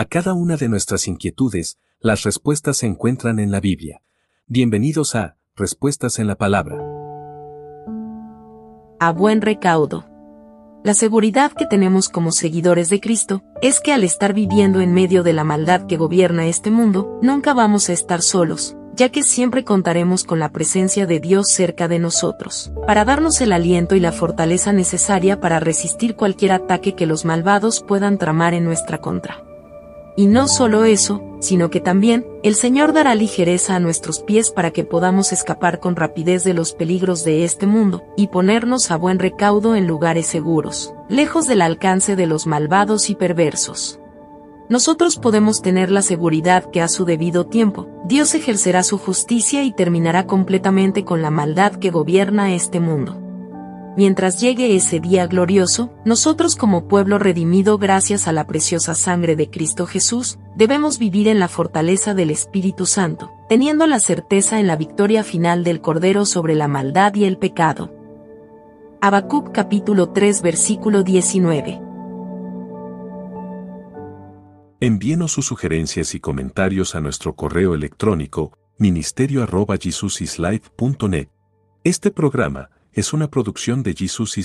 A cada una de nuestras inquietudes, las respuestas se encuentran en la Biblia. Bienvenidos a Respuestas en la Palabra. A buen recaudo. La seguridad que tenemos como seguidores de Cristo es que al estar viviendo en medio de la maldad que gobierna este mundo, nunca vamos a estar solos, ya que siempre contaremos con la presencia de Dios cerca de nosotros, para darnos el aliento y la fortaleza necesaria para resistir cualquier ataque que los malvados puedan tramar en nuestra contra. Y no solo eso, sino que también, el Señor dará ligereza a nuestros pies para que podamos escapar con rapidez de los peligros de este mundo, y ponernos a buen recaudo en lugares seguros, lejos del alcance de los malvados y perversos. Nosotros podemos tener la seguridad que a su debido tiempo, Dios ejercerá su justicia y terminará completamente con la maldad que gobierna este mundo mientras llegue ese día glorioso, nosotros como pueblo redimido gracias a la preciosa sangre de Cristo Jesús, debemos vivir en la fortaleza del Espíritu Santo, teniendo la certeza en la victoria final del Cordero sobre la maldad y el pecado. Habacuc capítulo 3 versículo 19 Envíenos sus sugerencias y comentarios a nuestro correo electrónico ministerio.jesusislife.net. Este programa es una producción de Jesus